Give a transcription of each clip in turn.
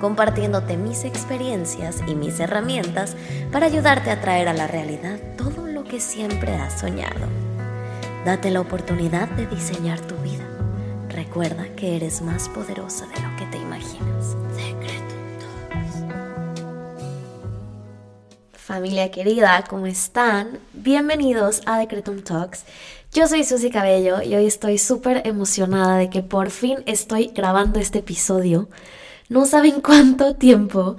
compartiéndote mis experiencias y mis herramientas para ayudarte a traer a la realidad todo lo que siempre has soñado. Date la oportunidad de diseñar tu vida. Recuerda que eres más poderosa de lo que te imaginas. Familia querida, ¿cómo están? Bienvenidos a Decretum Talks. Yo soy Susy Cabello y hoy estoy súper emocionada de que por fin estoy grabando este episodio. No saben cuánto tiempo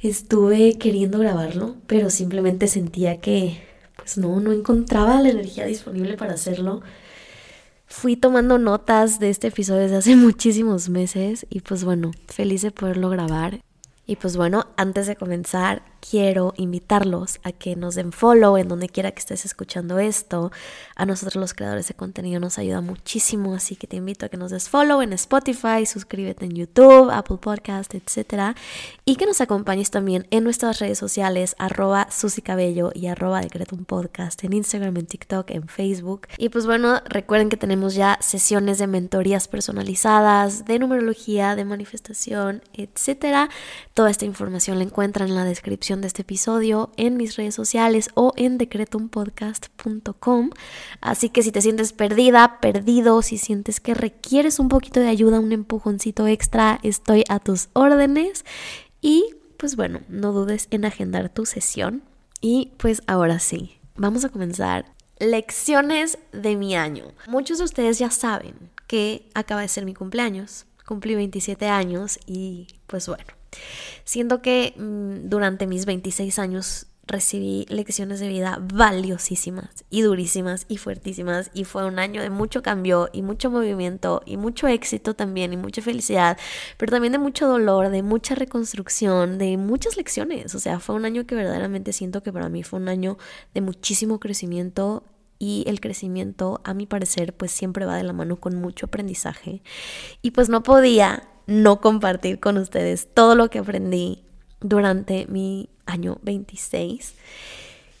estuve queriendo grabarlo, pero simplemente sentía que pues no, no encontraba la energía disponible para hacerlo. Fui tomando notas de este episodio desde hace muchísimos meses y pues bueno, feliz de poderlo grabar. Y pues bueno, antes de comenzar, quiero invitarlos a que nos den follow en donde quiera que estés escuchando esto. A nosotros los creadores de contenido nos ayuda muchísimo, así que te invito a que nos des follow en Spotify, suscríbete en YouTube, Apple Podcast, etc. Y que nos acompañes también en nuestras redes sociales, arroba Cabello y arroba Decretum Podcast, en Instagram, en TikTok, en Facebook. Y pues bueno, recuerden que tenemos ya sesiones de mentorías personalizadas, de numerología, de manifestación, etc. Toda esta información la encuentran en la descripción de este episodio en mis redes sociales o en decretumpodcast.com. Así que si te sientes perdida, perdido, si sientes que requieres un poquito de ayuda, un empujoncito extra, estoy a tus órdenes. Y pues bueno, no dudes en agendar tu sesión. Y pues ahora sí, vamos a comenzar. Lecciones de mi año. Muchos de ustedes ya saben que acaba de ser mi cumpleaños. Cumplí 27 años y pues bueno, Siento que mm, durante mis 26 años recibí lecciones de vida valiosísimas y durísimas y fuertísimas y fue un año de mucho cambio y mucho movimiento y mucho éxito también y mucha felicidad, pero también de mucho dolor, de mucha reconstrucción, de muchas lecciones. O sea, fue un año que verdaderamente siento que para mí fue un año de muchísimo crecimiento y el crecimiento, a mi parecer, pues siempre va de la mano con mucho aprendizaje. Y pues no podía no compartir con ustedes todo lo que aprendí durante mi año 26.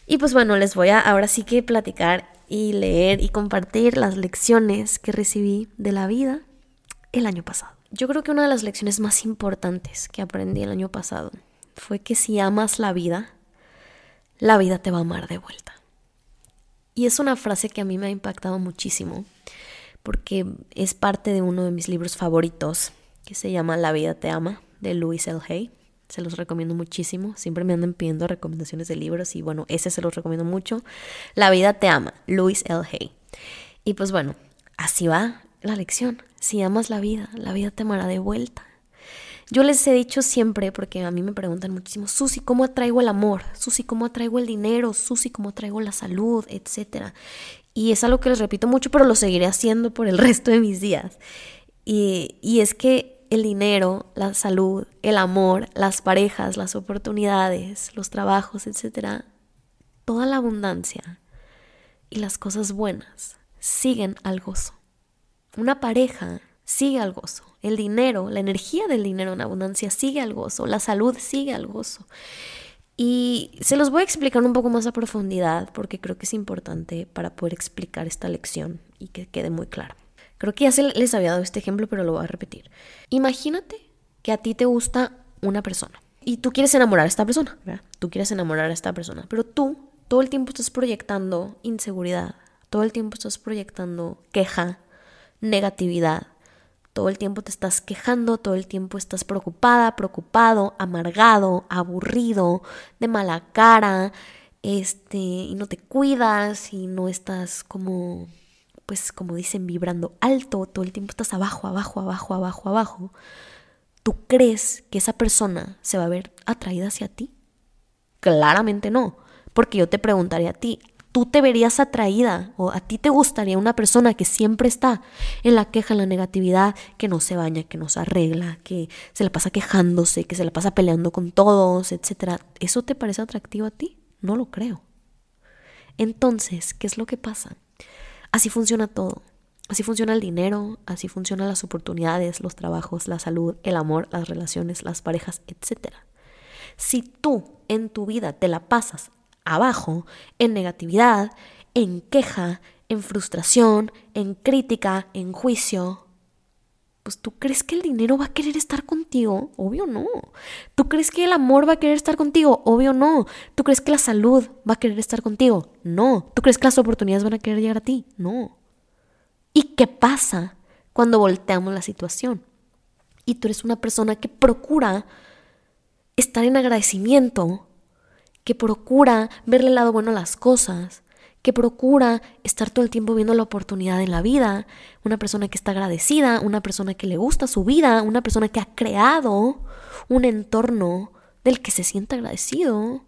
Y pues bueno, les voy a ahora sí que platicar y leer y compartir las lecciones que recibí de la vida el año pasado. Yo creo que una de las lecciones más importantes que aprendí el año pasado fue que si amas la vida, la vida te va a amar de vuelta. Y es una frase que a mí me ha impactado muchísimo porque es parte de uno de mis libros favoritos que se llama La vida te ama, de Louis L. Hay. Se los recomiendo muchísimo. Siempre me andan pidiendo recomendaciones de libros y bueno, ese se los recomiendo mucho. La vida te ama, Louis L. Hay. Y pues bueno, así va la lección. Si amas la vida, la vida te amará de vuelta. Yo les he dicho siempre, porque a mí me preguntan muchísimo, Susi, ¿cómo atraigo el amor? Susi, ¿cómo atraigo el dinero? Susi, ¿cómo atraigo la salud? Etcétera. Y es algo que les repito mucho, pero lo seguiré haciendo por el resto de mis días. Y, y es que el dinero, la salud, el amor, las parejas, las oportunidades, los trabajos, etc., toda la abundancia y las cosas buenas siguen al gozo. Una pareja sigue al gozo. El dinero, la energía del dinero en abundancia sigue al gozo. La salud sigue al gozo. Y se los voy a explicar un poco más a profundidad porque creo que es importante para poder explicar esta lección y que quede muy claro. Creo que ya se les había dado este ejemplo, pero lo voy a repetir. Imagínate que a ti te gusta una persona y tú quieres enamorar a esta persona, ¿verdad? Tú quieres enamorar a esta persona, pero tú todo el tiempo estás proyectando inseguridad, todo el tiempo estás proyectando queja, negatividad, todo el tiempo te estás quejando, todo el tiempo estás preocupada, preocupado, amargado, aburrido, de mala cara, este, y no te cuidas y no estás como pues como dicen, vibrando alto, todo el tiempo estás abajo, abajo, abajo, abajo, abajo, ¿tú crees que esa persona se va a ver atraída hacia ti? Claramente no, porque yo te preguntaría a ti, ¿tú te verías atraída o a ti te gustaría una persona que siempre está en la queja, en la negatividad, que no se baña, que no se arregla, que se la pasa quejándose, que se la pasa peleando con todos, etcétera? ¿Eso te parece atractivo a ti? No lo creo. Entonces, ¿qué es lo que pasa? Así funciona todo. Así funciona el dinero, así funcionan las oportunidades, los trabajos, la salud, el amor, las relaciones, las parejas, etc. Si tú en tu vida te la pasas abajo, en negatividad, en queja, en frustración, en crítica, en juicio, pues tú crees que el dinero va a querer estar contigo, obvio no. ¿Tú crees que el amor va a querer estar contigo? Obvio no. ¿Tú crees que la salud va a querer estar contigo? No. ¿Tú crees que las oportunidades van a querer llegar a ti? No. ¿Y qué pasa cuando volteamos la situación? Y tú eres una persona que procura estar en agradecimiento, que procura verle el lado bueno a las cosas, que procura estar todo el tiempo viendo la oportunidad en la vida, una persona que está agradecida, una persona que le gusta su vida, una persona que ha creado un entorno del que se siente agradecido,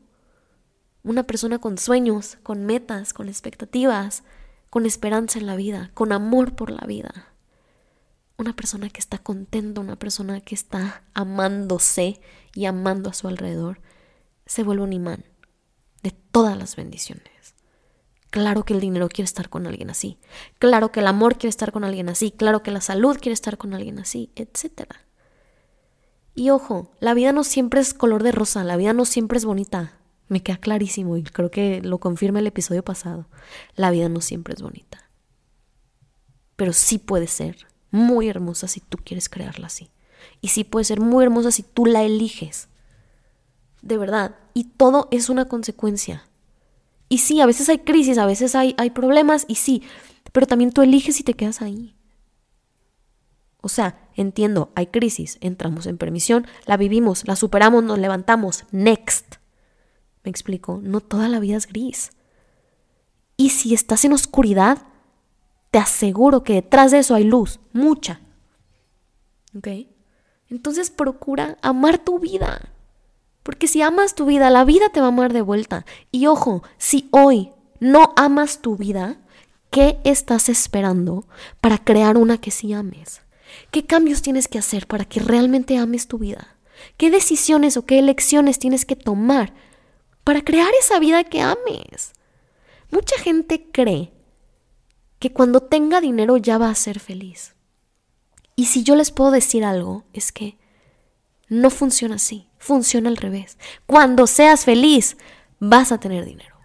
una persona con sueños, con metas, con expectativas, con esperanza en la vida, con amor por la vida. Una persona que está contenta, una persona que está amándose y amando a su alrededor, se vuelve un imán de todas las bendiciones. Claro que el dinero quiere estar con alguien así. Claro que el amor quiere estar con alguien así. Claro que la salud quiere estar con alguien así, etc. Y ojo, la vida no siempre es color de rosa, la vida no siempre es bonita. Me queda clarísimo y creo que lo confirma el episodio pasado. La vida no siempre es bonita. Pero sí puede ser muy hermosa si tú quieres crearla así. Y sí puede ser muy hermosa si tú la eliges. De verdad. Y todo es una consecuencia. Y sí, a veces hay crisis, a veces hay, hay problemas, y sí, pero también tú eliges si te quedas ahí. O sea, entiendo, hay crisis, entramos en permisión, la vivimos, la superamos, nos levantamos, next. Me explico, no toda la vida es gris. Y si estás en oscuridad, te aseguro que detrás de eso hay luz, mucha. ¿Ok? Entonces procura amar tu vida. Porque si amas tu vida, la vida te va a amar de vuelta. Y ojo, si hoy no amas tu vida, ¿qué estás esperando para crear una que sí ames? ¿Qué cambios tienes que hacer para que realmente ames tu vida? ¿Qué decisiones o qué elecciones tienes que tomar para crear esa vida que ames? Mucha gente cree que cuando tenga dinero ya va a ser feliz. Y si yo les puedo decir algo, es que no funciona así, funciona al revés. Cuando seas feliz, vas a tener dinero.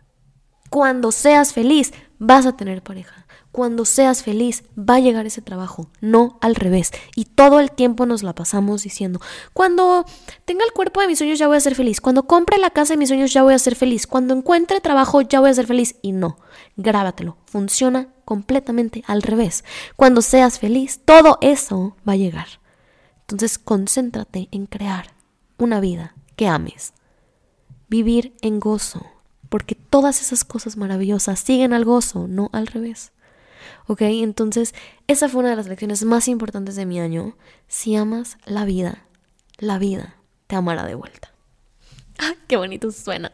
Cuando seas feliz, vas a tener pareja. Cuando seas feliz, va a llegar ese trabajo, no al revés. Y todo el tiempo nos la pasamos diciendo, cuando tenga el cuerpo de mis sueños ya voy a ser feliz, cuando compre la casa de mis sueños ya voy a ser feliz, cuando encuentre trabajo ya voy a ser feliz. Y no, grábatelo, funciona completamente al revés. Cuando seas feliz, todo eso va a llegar. Entonces concéntrate en crear una vida que ames. Vivir en gozo, porque todas esas cosas maravillosas siguen al gozo, no al revés. ¿Ok? Entonces, esa fue una de las lecciones más importantes de mi año. Si amas la vida, la vida te amará de vuelta. ¡Ah, qué bonito suena!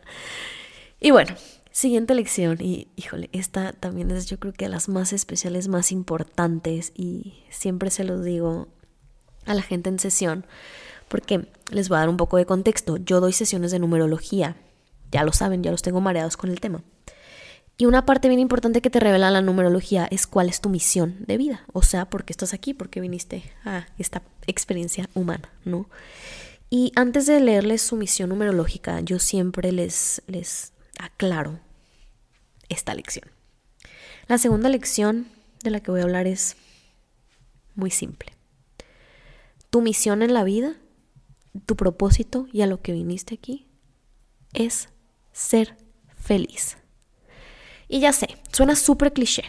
Y bueno, siguiente lección, y híjole, esta también es yo creo que de las más especiales, más importantes, y siempre se los digo a la gente en sesión, porque les voy a dar un poco de contexto. Yo doy sesiones de numerología, ya lo saben, ya los tengo mareados con el tema. Y una parte bien importante que te revela la numerología es cuál es tu misión de vida, o sea, por qué estás aquí, por qué viniste a esta experiencia humana, ¿no? Y antes de leerles su misión numerológica, yo siempre les, les aclaro esta lección. La segunda lección de la que voy a hablar es muy simple. Tu misión en la vida, tu propósito y a lo que viniste aquí es ser feliz. Y ya sé, suena súper cliché.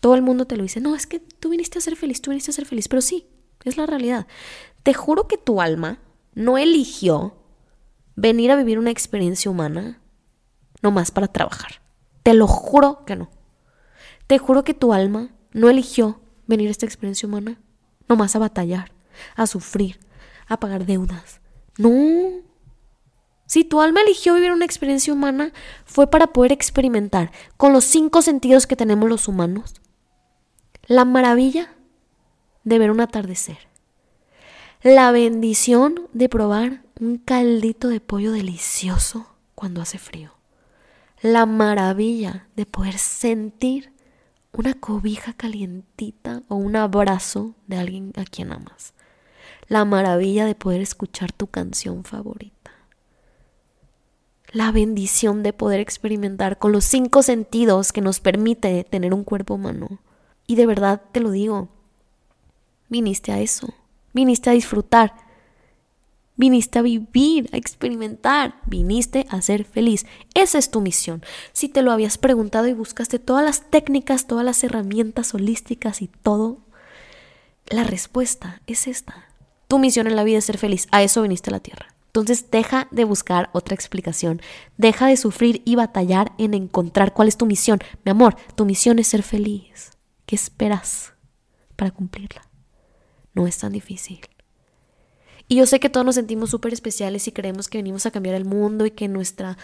Todo el mundo te lo dice, no, es que tú viniste a ser feliz, tú viniste a ser feliz, pero sí, es la realidad. Te juro que tu alma no eligió venir a vivir una experiencia humana nomás para trabajar. Te lo juro que no. Te juro que tu alma no eligió venir a esta experiencia humana nomás a batallar, a sufrir, a pagar deudas. No. Si tu alma eligió vivir una experiencia humana, fue para poder experimentar con los cinco sentidos que tenemos los humanos la maravilla de ver un atardecer, la bendición de probar un caldito de pollo delicioso cuando hace frío, la maravilla de poder sentir una cobija calientita o un abrazo de alguien a quien amas. La maravilla de poder escuchar tu canción favorita. La bendición de poder experimentar con los cinco sentidos que nos permite tener un cuerpo humano. Y de verdad te lo digo, viniste a eso, viniste a disfrutar, Viniste a vivir, a experimentar, viniste a ser feliz. Esa es tu misión. Si te lo habías preguntado y buscaste todas las técnicas, todas las herramientas holísticas y todo, la respuesta es esta. Tu misión en la vida es ser feliz. A eso viniste a la tierra. Entonces deja de buscar otra explicación. Deja de sufrir y batallar en encontrar cuál es tu misión. Mi amor, tu misión es ser feliz. ¿Qué esperas para cumplirla? No es tan difícil. Y yo sé que todos nos sentimos súper especiales y creemos que venimos a cambiar el mundo y que nuestra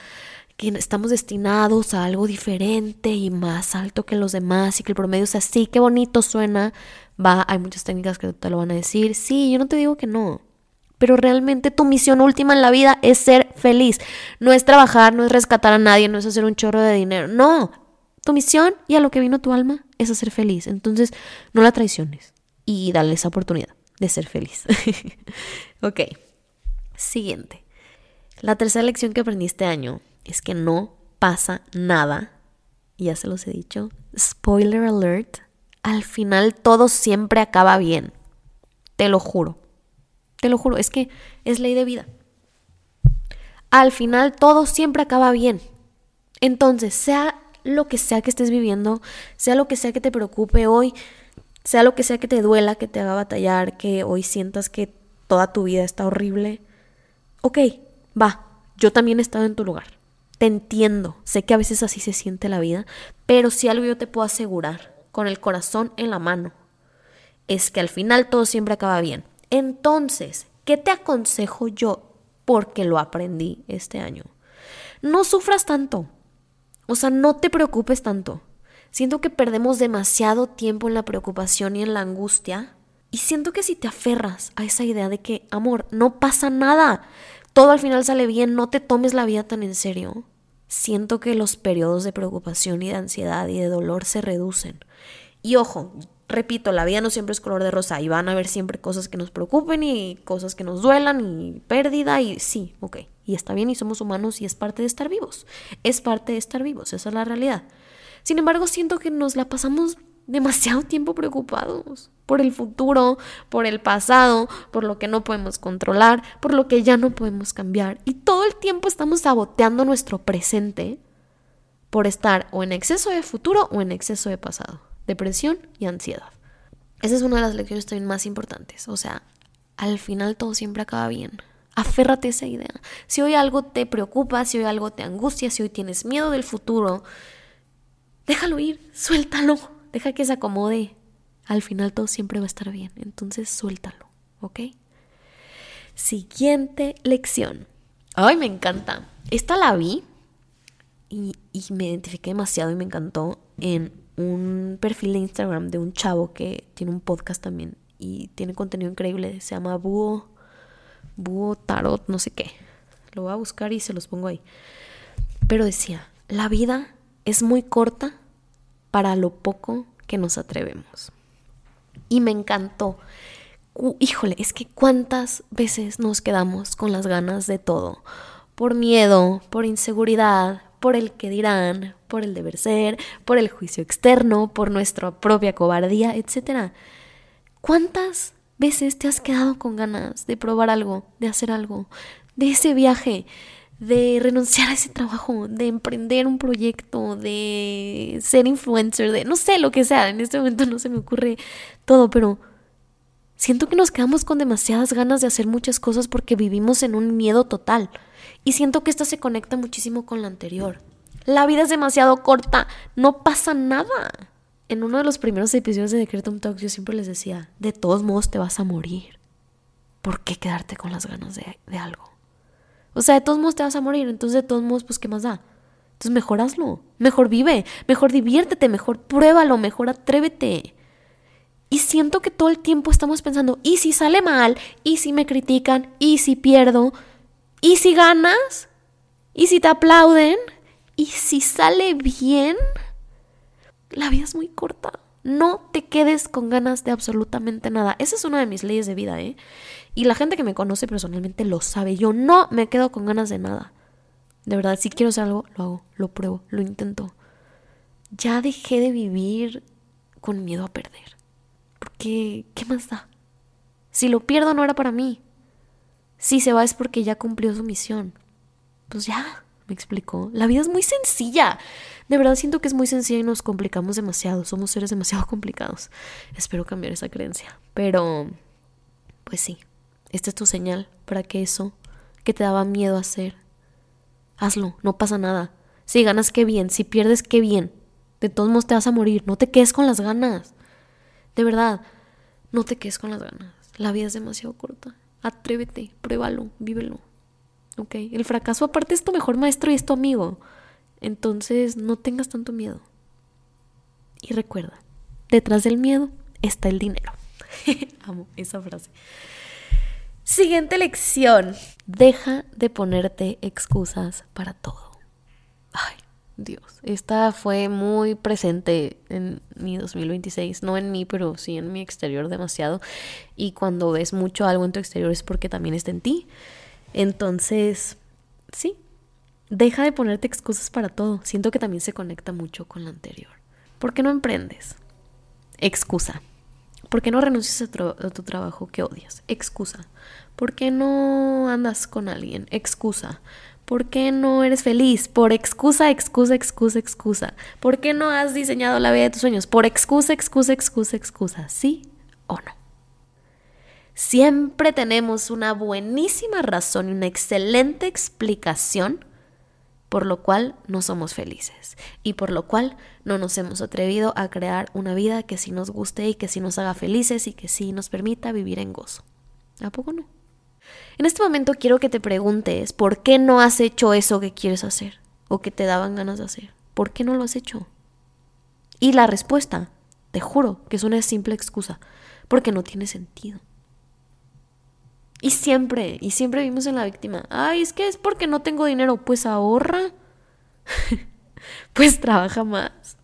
que estamos destinados a algo diferente y más alto que los demás y que el promedio es así, qué bonito suena. Va, hay muchas técnicas que te lo van a decir. Sí, yo no te digo que no. Pero realmente tu misión última en la vida es ser feliz. No es trabajar, no es rescatar a nadie, no es hacer un chorro de dinero. No, tu misión y a lo que vino tu alma es hacer feliz. Entonces, no la traiciones y dale esa oportunidad de ser feliz. ok, siguiente. La tercera lección que aprendí este año es que no pasa nada. Ya se los he dicho. Spoiler alert. Al final todo siempre acaba bien. Te lo juro. Te lo juro. Es que es ley de vida. Al final todo siempre acaba bien. Entonces, sea lo que sea que estés viviendo, sea lo que sea que te preocupe hoy, sea lo que sea que te duela, que te haga batallar, que hoy sientas que toda tu vida está horrible, ok, va, yo también he estado en tu lugar. Te entiendo, sé que a veces así se siente la vida, pero si algo yo te puedo asegurar, con el corazón en la mano, es que al final todo siempre acaba bien. Entonces, ¿qué te aconsejo yo? Porque lo aprendí este año. No sufras tanto. O sea, no te preocupes tanto. Siento que perdemos demasiado tiempo en la preocupación y en la angustia. Y siento que si te aferras a esa idea de que, amor, no pasa nada, todo al final sale bien, no te tomes la vida tan en serio, siento que los periodos de preocupación y de ansiedad y de dolor se reducen. Y ojo, repito, la vida no siempre es color de rosa y van a haber siempre cosas que nos preocupen y cosas que nos duelan y pérdida y sí, ok, y está bien y somos humanos y es parte de estar vivos, es parte de estar vivos, esa es la realidad. Sin embargo, siento que nos la pasamos demasiado tiempo preocupados por el futuro, por el pasado, por lo que no podemos controlar, por lo que ya no podemos cambiar. Y todo el tiempo estamos saboteando nuestro presente por estar o en exceso de futuro o en exceso de pasado, depresión y ansiedad. Esa es una de las lecciones también más importantes. O sea, al final todo siempre acaba bien. Aférrate a esa idea. Si hoy algo te preocupa, si hoy algo te angustia, si hoy tienes miedo del futuro, déjalo ir, suéltalo, deja que se acomode. Al final todo siempre va a estar bien, entonces suéltalo, ¿ok? Siguiente lección. Ay, me encanta. Esta la vi y, me identifiqué demasiado y me encantó en un perfil de Instagram de un chavo que tiene un podcast también y tiene contenido increíble. Se llama Búho, Búho Tarot, no sé qué. Lo voy a buscar y se los pongo ahí. Pero decía, la vida es muy corta para lo poco que nos atrevemos. Y me encantó. Híjole, es que cuántas veces nos quedamos con las ganas de todo. Por miedo, por inseguridad, por el que dirán, por el deber ser, por el juicio externo, por nuestra propia cobardía, etc. ¿Cuántas veces te has quedado con ganas de probar algo, de hacer algo, de ese viaje, de renunciar a ese trabajo, de emprender un proyecto, de ser influencer, de no sé lo que sea. En este momento no se me ocurre todo, pero siento que nos quedamos con demasiadas ganas de hacer muchas cosas porque vivimos en un miedo total. Y siento que esta se conecta muchísimo con la anterior. La vida es demasiado corta, no pasa nada. En uno de los primeros episodios de Decretum Talks yo siempre les decía, de todos modos te vas a morir. ¿Por qué quedarte con las ganas de, de algo? O sea, de todos modos te vas a morir, entonces de todos modos, pues, ¿qué más da? Entonces mejor hazlo, mejor vive, mejor diviértete, mejor pruébalo, mejor atrévete. Y siento que todo el tiempo estamos pensando, ¿y si sale mal? ¿Y si me critican? ¿Y si pierdo? ¿Y si ganas? ¿Y si te aplauden? Y si sale bien, la vida es muy corta. No te quedes con ganas de absolutamente nada. Esa es una de mis leyes de vida, ¿eh? Y la gente que me conoce personalmente lo sabe. Yo no me quedo con ganas de nada. De verdad, si quiero hacer algo, lo hago, lo pruebo, lo intento. Ya dejé de vivir con miedo a perder. Porque, ¿qué más da? Si lo pierdo no era para mí. Si se va es porque ya cumplió su misión. Pues ya, me explicó. La vida es muy sencilla. De verdad siento que es muy sencilla y nos complicamos demasiado. Somos seres demasiado complicados. Espero cambiar esa creencia. Pero, pues sí, esta es tu señal para que eso que te daba miedo hacer, hazlo, no pasa nada. Si ganas, qué bien. Si pierdes, qué bien. De todos modos te vas a morir. No te quedes con las ganas. De verdad, no te quedes con las ganas. La vida es demasiado corta. Atrévete, pruébalo, vívelo. ¿Ok? El fracaso aparte es tu mejor maestro y es tu amigo. Entonces no tengas tanto miedo. Y recuerda, detrás del miedo está el dinero. Amo esa frase. Siguiente lección. Deja de ponerte excusas para todo. Ay, Dios, esta fue muy presente en mi 2026, no en mí, pero sí en mi exterior demasiado. Y cuando ves mucho algo en tu exterior es porque también está en ti. Entonces, sí, deja de ponerte excusas para todo. Siento que también se conecta mucho con lo anterior. ¿Por qué no emprendes? Excusa. ¿Por qué no renuncias a, tu trabajo que odias? Excusa. ¿Por qué no andas con alguien? Excusa. ¿Por qué no eres feliz? Por excusa, excusa, excusa, excusa. ¿Por qué no has diseñado la vida de tus sueños? Por excusa, excusa, excusa, excusa. ¿Sí o no? Siempre tenemos una buenísima razón y una excelente explicación por lo cual no somos felices y por lo cual no nos hemos atrevido a crear una vida que sí nos guste y que sí nos haga felices y que sí nos permita vivir en gozo. ¿A poco no? En este momento quiero que te preguntes por qué no has hecho eso que quieres hacer o que te daban ganas de hacer. ¿Por qué no lo has hecho? Y la respuesta, te juro que es una simple excusa, porque no tiene sentido. Y siempre, y siempre vimos en la víctima, ay, es que es porque no tengo dinero, pues ahorra, pues trabaja más.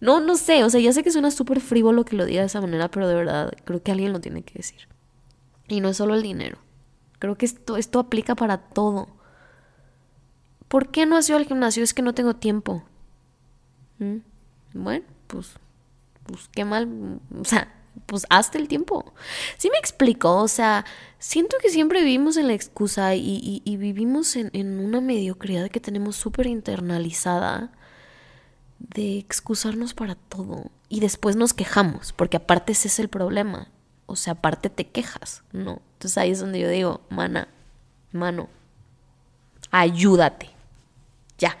No, no sé, o sea, ya sé que suena súper frívolo que lo diga de esa manera, pero de verdad creo que alguien lo tiene que decir. Y no es solo el dinero. Creo que esto, esto aplica para todo. ¿Por qué no has ido al gimnasio? Es que no tengo tiempo. ¿Mm? Bueno, pues, pues qué mal. O sea, pues hazte el tiempo. Sí me explico, o sea, siento que siempre vivimos en la excusa y, y, vivimos en, en, una mediocridad que tenemos súper internalizada de excusarnos para todo y después nos quejamos, porque aparte ese es el problema o sea, aparte te quejas, ¿no? Entonces ahí es donde yo digo, mana, mano, ayúdate. Ya,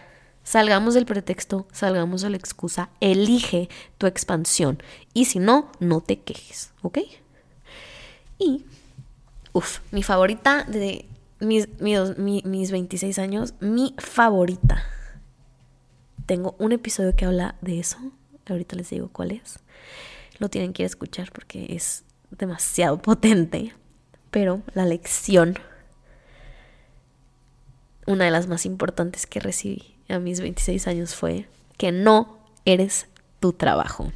salgamos del pretexto, salgamos de la excusa, elige tu expansión y si no, no te quejes, ¿ok? Y, uff, mi favorita de mis, mis 26 años, mi favorita. Tengo un episodio que habla de eso, ahorita les digo cuál es. Lo tienen que escuchar porque es demasiado potente, pero la lección, una de las más importantes que recibí a mis 26 años fue que no eres tu trabajo,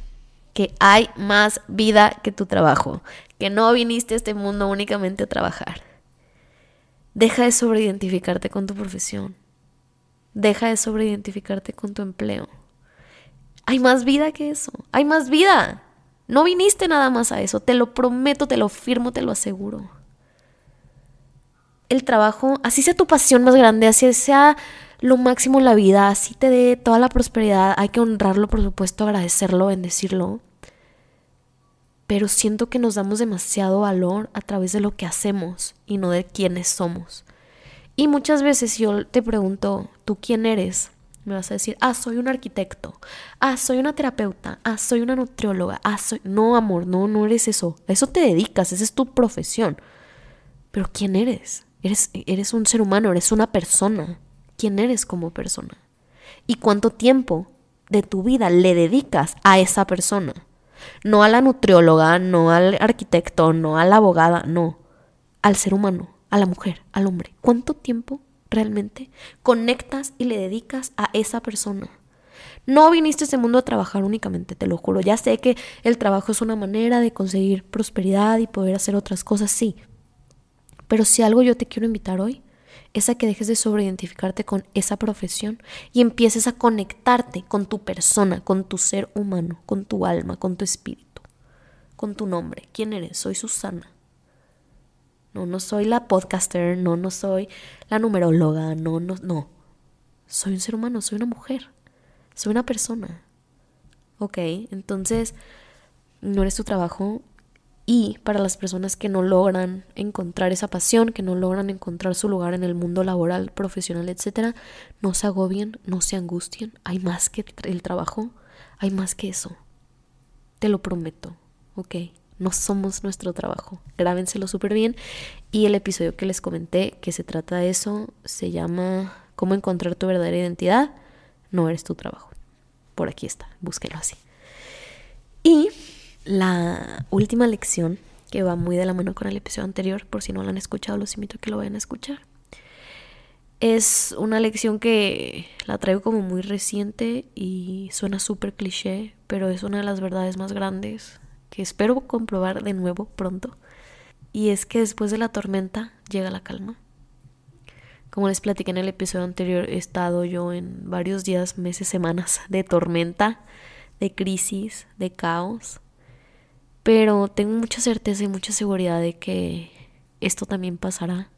que hay más vida que tu trabajo, que no viniste a este mundo únicamente a trabajar. Deja de sobreidentificarte con tu profesión. Deja de sobreidentificarte con tu empleo. Hay más vida que eso. Hay más vida. No viniste nada más a eso, te lo prometo, te lo firmo, te lo aseguro. El trabajo, así sea tu pasión más grande, así sea lo máximo la vida, así te dé toda la prosperidad, hay que honrarlo, por supuesto, agradecerlo, bendecirlo. Pero siento que nos damos demasiado valor a través de lo que hacemos y no de quiénes somos. Y muchas veces yo te pregunto, ¿tú quién eres? Me vas a decir, ah, soy un arquitecto, ah, soy una terapeuta, ah, soy una nutrióloga, ah, soy... No, amor, no, no eres eso. A eso te dedicas, esa es tu profesión. Pero ¿quién eres? Eres, eres un ser humano, eres una persona. ¿Quién eres como persona? ¿Y cuánto tiempo de tu vida le dedicas a esa persona? No a la nutrióloga, no al arquitecto, no a la abogada, no. Al ser humano, a la mujer, al hombre. ¿Cuánto tiempo realmente. Conectas y le dedicas a esa persona. No viniste a este mundo a trabajar únicamente, te lo juro. Ya sé que el trabajo es una manera de conseguir prosperidad y poder hacer otras cosas, sí. Pero si algo yo te quiero invitar hoy, es a que dejes de sobreidentificarte con esa profesión y empieces a conectarte con tu persona, con tu ser humano, con tu alma, con tu espíritu, con tu nombre. ¿Quién eres? Soy Susana. No, no soy la podcaster, no, no soy la numeróloga, no, no, no. Soy un ser humano, soy una mujer, soy una persona. Ok, entonces no eres tu trabajo y para las personas que no logran encontrar esa pasión, que no logran encontrar su lugar en el mundo laboral, profesional, etcétera, no se agobien, no se angustien. Hay más que el trabajo, hay más que eso. Te lo prometo, ¿ok? No somos nuestro trabajo. Grábenselo súper bien. Y el episodio que les comenté, que se trata de eso, se llama ¿Cómo encontrar tu verdadera identidad? No eres tu trabajo. Por aquí está, búsquelo así. Y la última lección, que va muy de la mano con el episodio anterior, por si no lo han escuchado, los invito a que lo vayan a escuchar. Es una lección que la traigo como muy reciente y suena súper cliché, pero es una de las verdades más grandes que espero comprobar de nuevo pronto. Y es que después de la tormenta llega la calma. Como les platiqué en el episodio anterior, he estado yo en varios días, meses, semanas de tormenta, de crisis, de caos. Pero tengo mucha certeza y mucha seguridad de que esto también pasará.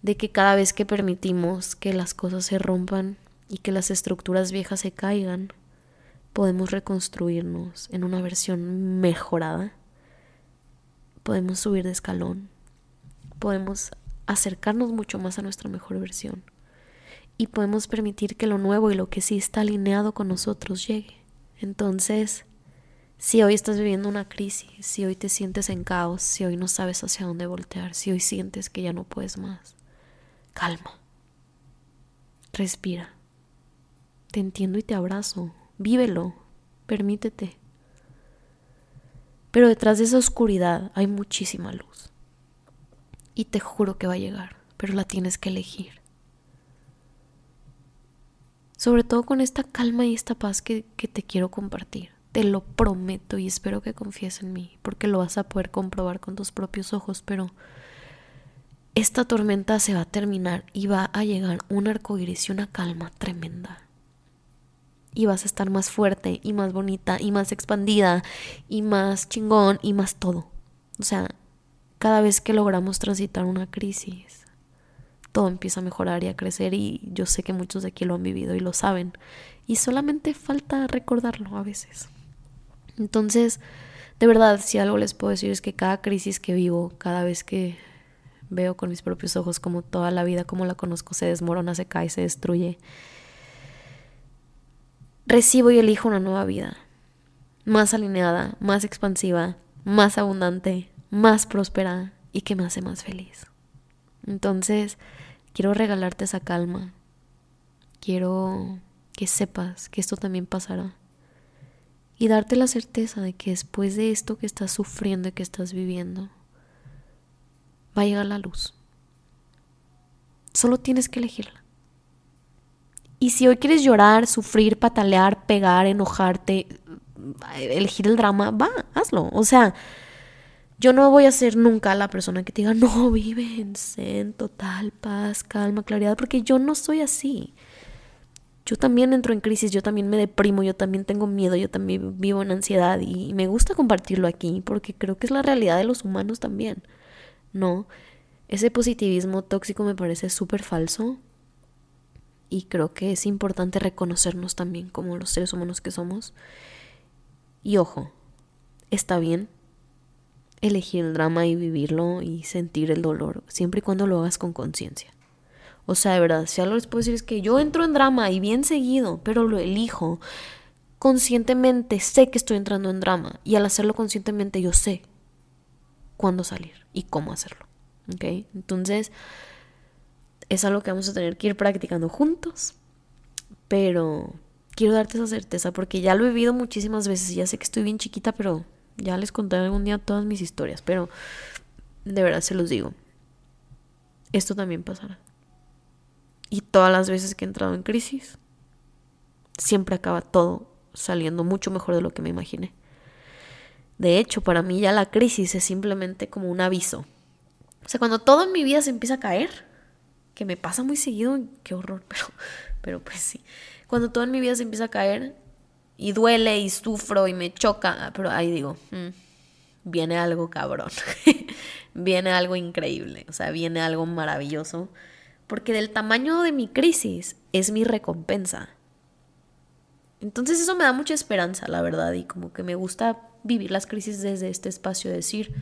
De que cada vez que permitimos que las cosas se rompan y que las estructuras viejas se caigan, podemos reconstruirnos en una versión mejorada, podemos subir de escalón, podemos acercarnos mucho más a nuestra mejor versión y podemos permitir que lo nuevo y lo que sí está alineado con nosotros llegue. Entonces, si hoy estás viviendo una crisis, si hoy te sientes en caos, si hoy no sabes hacia dónde voltear, si hoy sientes que ya no puedes más, calma. Respira. Te entiendo y te abrazo. Vívelo, permítete. Pero detrás de esa oscuridad hay muchísima luz. Y te juro que va a llegar, pero la tienes que elegir. Sobre todo con esta calma y esta paz que, que te quiero compartir. Te lo prometo y espero que confíes en mí, porque lo vas a poder comprobar con tus propios ojos, pero esta tormenta se va a terminar y va a llegar un arco iris y una calma tremenda y vas a estar más fuerte y más bonita y más expandida y más chingón y más todo. O sea, cada vez que logramos transitar una crisis, todo empieza a mejorar y a crecer y yo sé que muchos de aquí lo han vivido y lo saben y solamente falta recordarlo a veces. Entonces, de verdad, si algo les puedo decir es que cada crisis que vivo, cada vez que veo con mis propios ojos como toda la vida como la conozco se desmorona, se cae, se destruye, recibo y elijo una nueva vida, más alineada, más expansiva, más abundante, más próspera y que me hace más feliz. Entonces, quiero regalarte esa calma. Quiero que sepas que esto también pasará. Y darte la certeza de que después de esto que estás sufriendo y que estás viviendo, va a llegar la luz. Solo tienes que elegirla. Y si hoy quieres llorar, sufrir, patalear, pegar, enojarte, elegir el drama, va, hazlo. O sea, yo no voy a ser nunca la persona que te diga, no, vive en zen, total paz, calma, claridad, porque yo no soy así. Yo también entro en crisis, yo también me deprimo, yo también tengo miedo, yo también vivo en ansiedad y me gusta compartirlo aquí porque creo que es la realidad de los humanos también. No, ese positivismo tóxico me parece súper falso y creo que es importante reconocernos también como los seres humanos que somos. Y ojo, está bien elegir el drama y vivirlo y sentir el dolor, siempre y cuando lo hagas con conciencia. O sea, de verdad, si algo les puedo decir es que yo entro en drama y bien seguido, pero lo elijo conscientemente, sé que estoy entrando en drama y al hacerlo conscientemente yo sé cuándo salir y cómo hacerlo. ¿Ok? Entonces, es algo que vamos a tener que ir practicando juntos, pero quiero darte esa certeza porque ya lo he vivido muchísimas veces y ya sé que estoy bien chiquita, pero ya les contaré algún día todas mis historias, pero de verdad se los digo, esto también pasará. Y todas las veces que he entrado en crisis, siempre acaba todo saliendo mucho mejor de lo que me imaginé. De hecho, para mí ya la crisis es simplemente como un aviso. O sea, cuando todo en mi vida se empieza a caer, que me pasa muy seguido, qué horror, pero, pero pues sí. Cuando todo en mi vida se empieza a caer y duele y sufro y me choca, pero ahí digo, mm, viene algo cabrón, viene algo increíble, o sea, viene algo maravilloso, porque del tamaño de mi crisis es mi recompensa. Entonces eso me da mucha esperanza, la verdad, y como que me gusta vivir las crisis desde este espacio, de decir,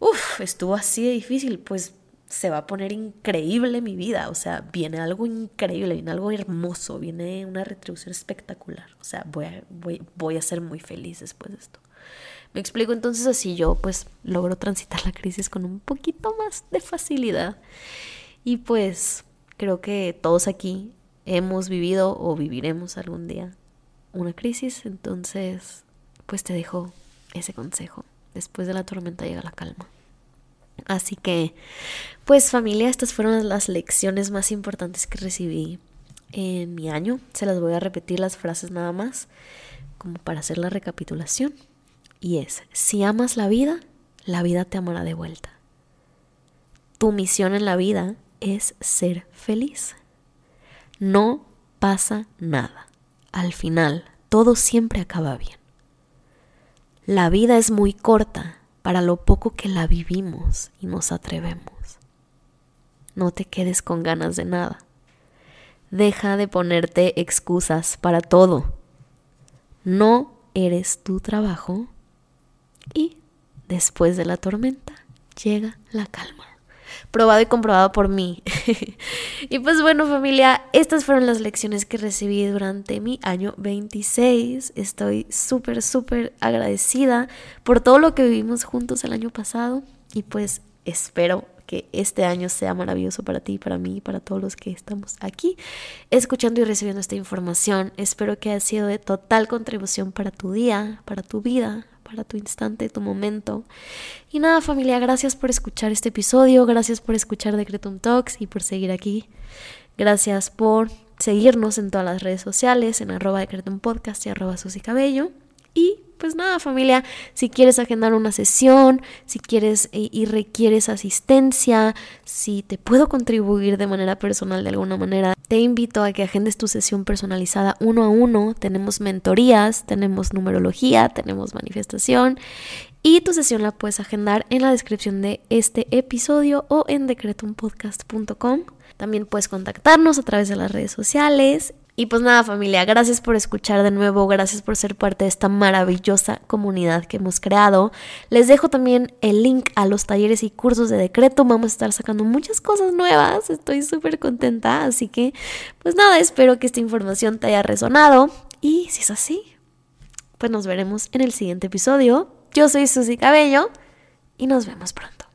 uff, estuvo así de difícil, pues se va a poner increíble mi vida, o sea, viene algo increíble, viene algo hermoso, viene una retribución espectacular, o sea, voy a, voy, voy a ser muy feliz después de esto. Me explico entonces así yo pues logro transitar la crisis con un poquito más de facilidad y pues creo que todos aquí hemos vivido o viviremos algún día una crisis, entonces pues te dejo ese consejo. Después de la tormenta llega la calma. Así que, pues familia, estas fueron las lecciones más importantes que recibí en mi año. Se las voy a repetir las frases nada más, como para hacer la recapitulación. Y es, si amas la vida, la vida te amará de vuelta. Tu misión en la vida es ser feliz. No pasa nada. Al final, todo siempre acaba bien. La vida es muy corta para lo poco que la vivimos y nos atrevemos. No te quedes con ganas de nada. Deja de ponerte excusas para todo. No eres tu trabajo y después de la tormenta llega la calma probado y comprobado por mí. y pues bueno familia, estas fueron las lecciones que recibí durante mi año 26. Estoy súper, súper agradecida por todo lo que vivimos juntos el año pasado y pues espero que este año sea maravilloso para ti, para mí, para todos los que estamos aquí escuchando y recibiendo esta información. Espero que haya sido de total contribución para tu día, para tu vida, para tu instante, tu momento. Y nada, familia, gracias por escuchar este episodio, gracias por escuchar Decretum Talks y por seguir aquí. Gracias por seguirnos en todas las redes sociales, en arroba Decretum Podcast y arroba Susi Cabello. Y pues nada, familia, si quieres agendar una sesión, si quieres eh, y requieres asistencia, si te puedo contribuir de manera personal de alguna manera, te invito a que agendes tu sesión personalizada uno a uno. Tenemos mentorías, tenemos numerología, tenemos manifestación y tu sesión la puedes agendar en la descripción de este episodio o en decretumpodcast.com. También puedes contactarnos a través de las redes sociales y pues nada familia, gracias por escuchar de nuevo, gracias por ser parte de esta maravillosa comunidad que hemos creado. Les dejo también el link a los talleres y cursos de decreto, vamos a estar sacando muchas cosas nuevas, estoy súper contenta, así que pues nada, espero que esta información te haya resonado y si es así, pues nos veremos en el siguiente episodio. Yo soy Susy Cabello y nos vemos pronto.